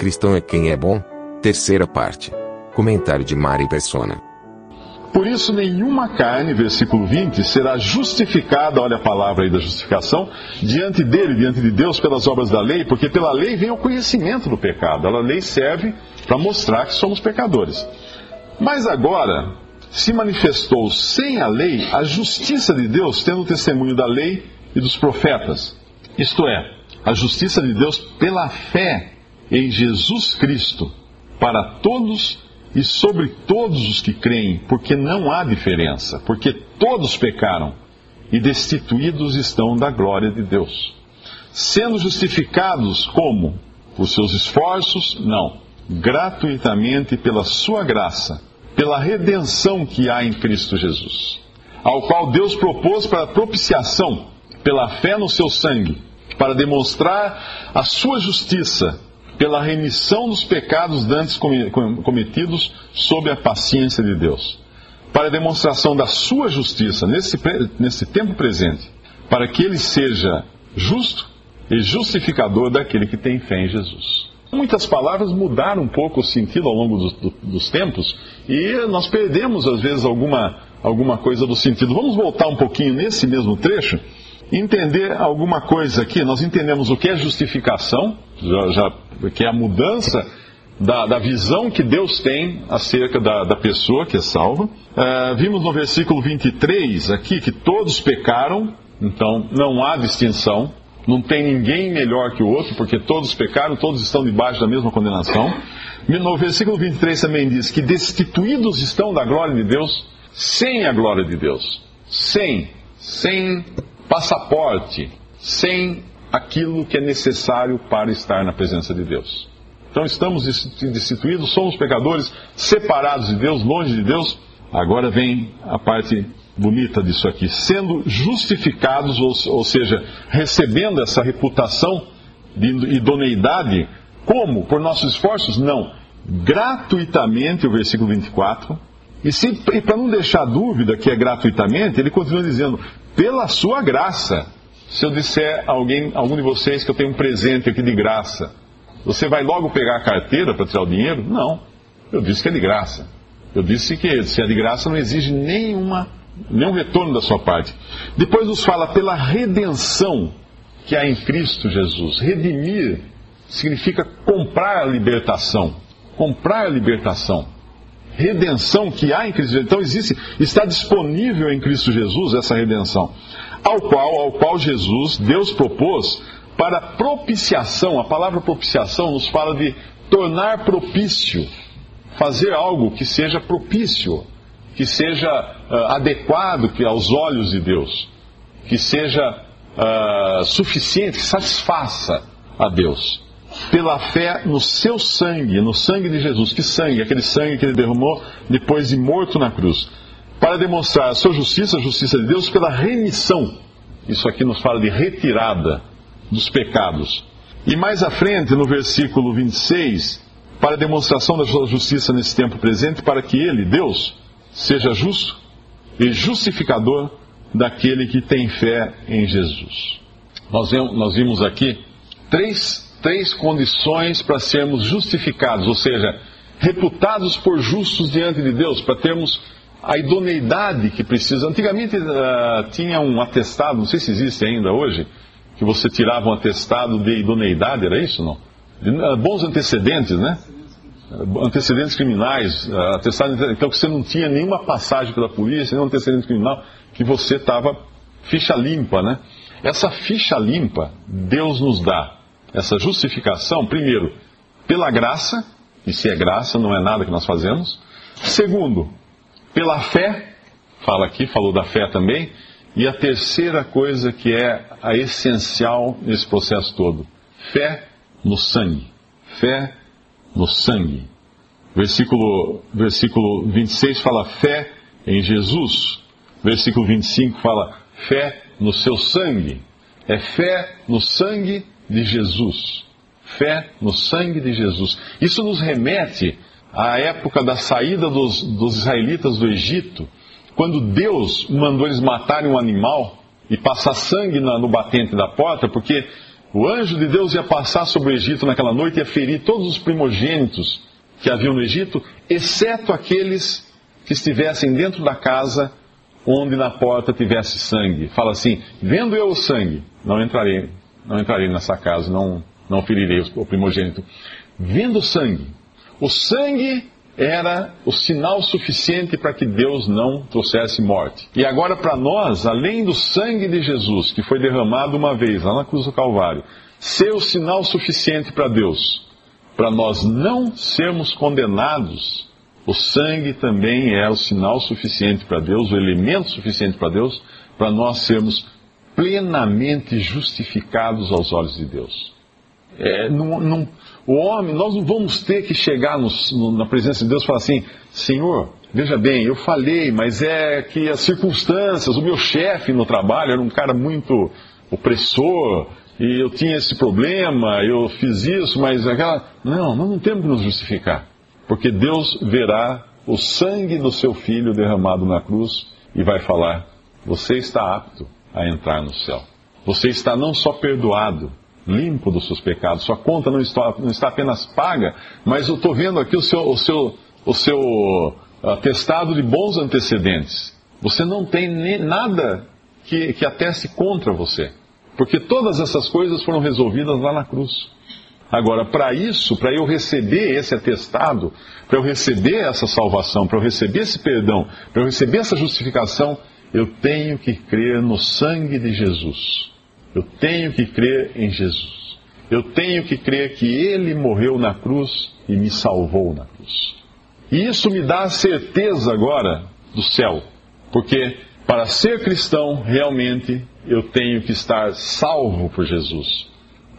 Cristão é quem é bom? Terceira parte. Comentário de Mari Persona. Por isso, nenhuma carne, versículo 20, será justificada, olha a palavra aí da justificação, diante dele, diante de Deus, pelas obras da lei, porque pela lei vem o conhecimento do pecado. A lei serve para mostrar que somos pecadores. Mas agora se manifestou sem a lei a justiça de Deus, tendo o testemunho da lei e dos profetas. Isto é, a justiça de Deus pela fé em Jesus Cristo, para todos e sobre todos os que creem, porque não há diferença, porque todos pecaram e destituídos estão da glória de Deus. Sendo justificados como? Por seus esforços? Não. Gratuitamente pela sua graça, pela redenção que há em Cristo Jesus, ao qual Deus propôs para propiciação, pela fé no seu sangue, para demonstrar a sua justiça pela remissão dos pecados dantes cometidos sob a paciência de Deus, para a demonstração da sua justiça nesse, nesse tempo presente, para que ele seja justo e justificador daquele que tem fé em Jesus. Muitas palavras mudaram um pouco o sentido ao longo dos, dos tempos e nós perdemos, às vezes, alguma, alguma coisa do sentido. Vamos voltar um pouquinho nesse mesmo trecho entender alguma coisa aqui. Nós entendemos o que é justificação, já, já, que é a mudança da, da, visão que Deus tem acerca da, da pessoa que é salva. Uh, vimos no versículo 23 aqui que todos pecaram, então não há distinção. Não tem ninguém melhor que o outro, porque todos pecaram, todos estão debaixo da mesma condenação. No versículo 23 também diz que destituídos estão da glória de Deus, sem a glória de Deus. Sem, sem passaporte sem aquilo que é necessário para estar na presença de Deus. Então estamos destituídos, somos pecadores, separados de Deus, longe de Deus. Agora vem a parte bonita disso aqui, sendo justificados, ou, ou seja, recebendo essa reputação de idoneidade, como? Por nossos esforços? Não. Gratuitamente, o versículo 24. E, e para não deixar dúvida que é gratuitamente, ele continua dizendo: pela sua graça. Se eu disser a alguém, algum de vocês que eu tenho um presente aqui de graça, você vai logo pegar a carteira para tirar o dinheiro? Não. Eu disse que é de graça. Eu disse que se é de graça não exige nenhuma, nenhum retorno da sua parte. Depois nos fala pela redenção que há em Cristo Jesus. Redimir significa comprar a libertação. Comprar a libertação redenção que há em Cristo Jesus. Então existe, está disponível em Cristo Jesus essa redenção, ao qual, ao qual Jesus, Deus propôs para propiciação. A palavra propiciação nos fala de tornar propício, fazer algo que seja propício, que seja uh, adequado aos olhos de Deus, que seja uh, suficiente, que satisfaça a Deus pela fé no seu sangue, no sangue de Jesus. Que sangue? Aquele sangue que ele derramou depois de morto na cruz. Para demonstrar a sua justiça, a justiça de Deus, pela remissão. Isso aqui nos fala de retirada dos pecados. E mais à frente, no versículo 26, para demonstração da sua justiça nesse tempo presente, para que ele, Deus, seja justo e justificador daquele que tem fé em Jesus. Nós vimos aqui três três condições para sermos justificados, ou seja, reputados por justos diante de Deus, para termos a idoneidade que precisa. Antigamente uh, tinha um atestado, não sei se existe ainda hoje, que você tirava um atestado de idoneidade, era isso não? De, uh, bons antecedentes, né? Uh, antecedentes criminais, atestado, então que você não tinha nenhuma passagem pela polícia, nenhum antecedente criminal, que você estava ficha limpa, né? Essa ficha limpa Deus nos dá essa justificação, primeiro, pela graça, e se é graça, não é nada que nós fazemos. Segundo, pela fé, fala aqui, falou da fé também, E a terceira coisa que é a essencial nesse processo todo: fé no sangue. Fé no sangue. Versículo, versículo 26 fala fé em Jesus. Versículo 25 fala fé no seu sangue. É fé no sangue de Jesus. Fé no sangue de Jesus. Isso nos remete à época da saída dos, dos israelitas do Egito, quando Deus mandou eles matarem um animal e passar sangue no batente da porta, porque o anjo de Deus ia passar sobre o Egito naquela noite e ia ferir todos os primogênitos que haviam no Egito, exceto aqueles que estivessem dentro da casa onde na porta tivesse sangue. Fala assim: vendo eu o sangue, não entrarei, não entrarei nessa casa, não, não ferirei o primogênito. Vendo o sangue, o sangue era o sinal suficiente para que Deus não trouxesse morte. E agora, para nós, além do sangue de Jesus, que foi derramado uma vez lá na cruz do Calvário, ser o sinal suficiente para Deus, para nós não sermos condenados, o sangue também é o sinal suficiente para Deus, o elemento suficiente para Deus, para nós sermos plenamente justificados aos olhos de Deus. É, o homem, nós não vamos ter que chegar no, no, na presença de Deus e falar assim: Senhor, veja bem, eu falei, mas é que as circunstâncias, o meu chefe no trabalho era um cara muito opressor, e eu tinha esse problema, eu fiz isso, mas aquela. Não, nós não temos que nos justificar. Porque Deus verá o sangue do seu filho derramado na cruz e vai falar: Você está apto a entrar no céu. Você está não só perdoado, limpo dos seus pecados, sua conta não está, não está apenas paga, mas eu estou vendo aqui o seu, o seu, o seu atestado de bons antecedentes. Você não tem nada que, que ateste contra você. Porque todas essas coisas foram resolvidas lá na cruz. Agora, para isso, para eu receber esse atestado, para eu receber essa salvação, para eu receber esse perdão, para eu receber essa justificação, eu tenho que crer no sangue de Jesus. Eu tenho que crer em Jesus. Eu tenho que crer que Ele morreu na cruz e me salvou na cruz. E isso me dá a certeza agora do céu, porque para ser cristão, realmente, eu tenho que estar salvo por Jesus.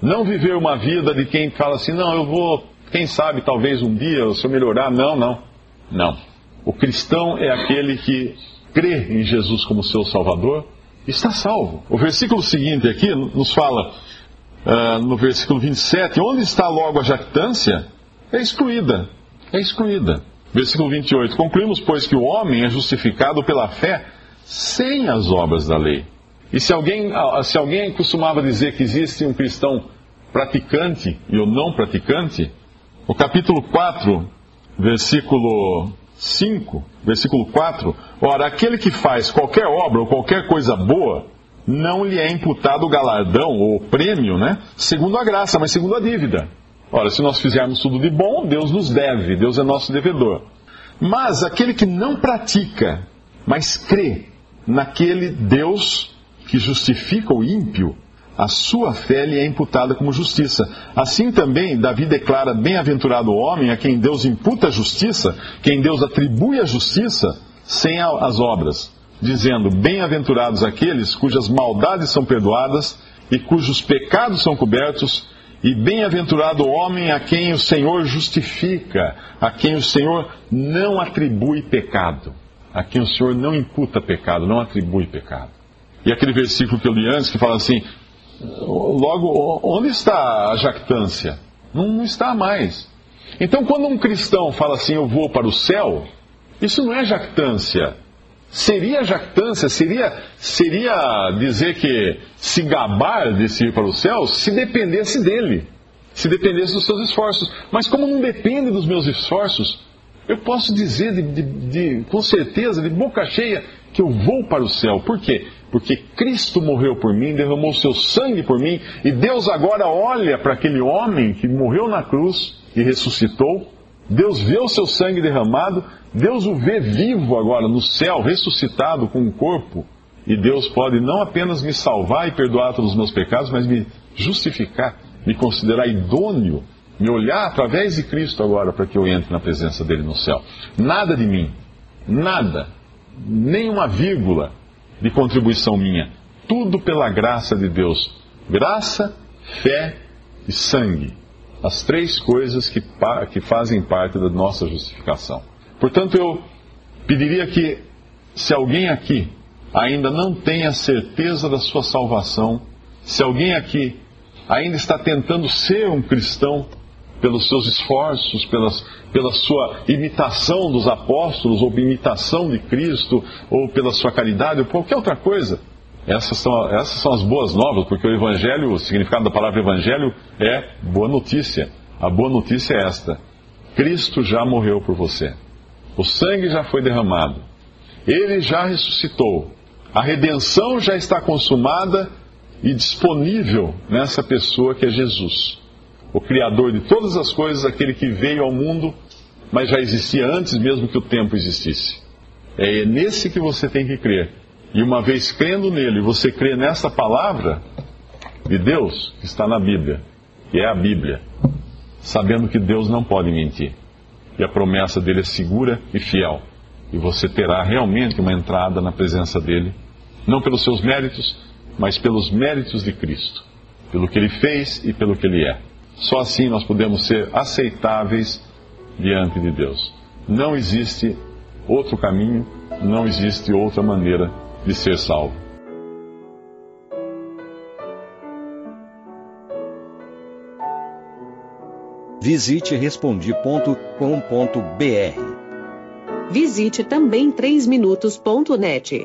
Não viver uma vida de quem fala assim, não, eu vou, quem sabe, talvez um dia, se eu melhorar. Não, não. Não. O cristão é aquele que crê em Jesus como seu Salvador, está salvo. O versículo seguinte aqui nos fala, uh, no versículo 27, onde está logo a jactância? É excluída. É excluída. Versículo 28. Concluímos, pois, que o homem é justificado pela fé sem as obras da lei. E se alguém, se alguém costumava dizer que existe um cristão praticante e o não praticante, o capítulo 4, versículo 5, versículo 4, ora, aquele que faz qualquer obra ou qualquer coisa boa, não lhe é imputado o galardão ou prêmio, né? Segundo a graça, mas segundo a dívida. Ora, se nós fizermos tudo de bom, Deus nos deve, Deus é nosso devedor. Mas aquele que não pratica, mas crê naquele Deus que justifica o ímpio, a sua fé lhe é imputada como justiça. Assim também, Davi declara: Bem-aventurado o homem a quem Deus imputa a justiça, quem Deus atribui a justiça, sem as obras, dizendo: Bem-aventurados aqueles cujas maldades são perdoadas e cujos pecados são cobertos, e bem-aventurado o homem a quem o Senhor justifica, a quem o Senhor não atribui pecado a quem o Senhor não imputa pecado, não atribui pecado. E aquele versículo que eu li antes que fala assim: logo, onde está a jactância? Não, está mais. Então, quando um cristão fala assim, eu vou para o céu, isso não é jactância. Seria jactância, seria, seria dizer que se gabar de ir para o céu se dependesse dele, se dependesse dos seus esforços. Mas como não depende dos meus esforços, eu posso dizer de, de, de, com certeza, de boca cheia, que eu vou para o céu. Por quê? Porque Cristo morreu por mim, derramou seu sangue por mim, e Deus agora olha para aquele homem que morreu na cruz e ressuscitou. Deus vê o seu sangue derramado, Deus o vê vivo agora no céu, ressuscitado com um corpo. E Deus pode não apenas me salvar e perdoar todos os meus pecados, mas me justificar, me considerar idôneo me olhar através de Cristo agora para que eu entre na presença dele no céu. Nada de mim, nada, nem uma vírgula de contribuição minha. Tudo pela graça de Deus. Graça, fé e sangue. As três coisas que, que fazem parte da nossa justificação. Portanto, eu pediria que, se alguém aqui ainda não tem a certeza da sua salvação, se alguém aqui ainda está tentando ser um cristão pelos seus esforços, pelas, pela sua imitação dos apóstolos, ou imitação de Cristo, ou pela sua caridade, ou qualquer outra coisa, essas são, essas são as boas novas, porque o Evangelho, o significado da palavra Evangelho é boa notícia. A boa notícia é esta: Cristo já morreu por você. O sangue já foi derramado. Ele já ressuscitou. A redenção já está consumada e disponível nessa pessoa que é Jesus. O Criador de todas as coisas, aquele que veio ao mundo, mas já existia antes mesmo que o tempo existisse. É nesse que você tem que crer. E uma vez crendo nele, você crê nessa palavra de Deus que está na Bíblia, que é a Bíblia, sabendo que Deus não pode mentir. E a promessa dele é segura e fiel e você terá realmente uma entrada na presença dele, não pelos seus méritos, mas pelos méritos de Cristo, pelo que ele fez e pelo que ele é. Só assim nós podemos ser aceitáveis diante de Deus. Não existe outro caminho, não existe outra maneira de ser salvo. Visite respondi.com.br Visite também 3minutos.net.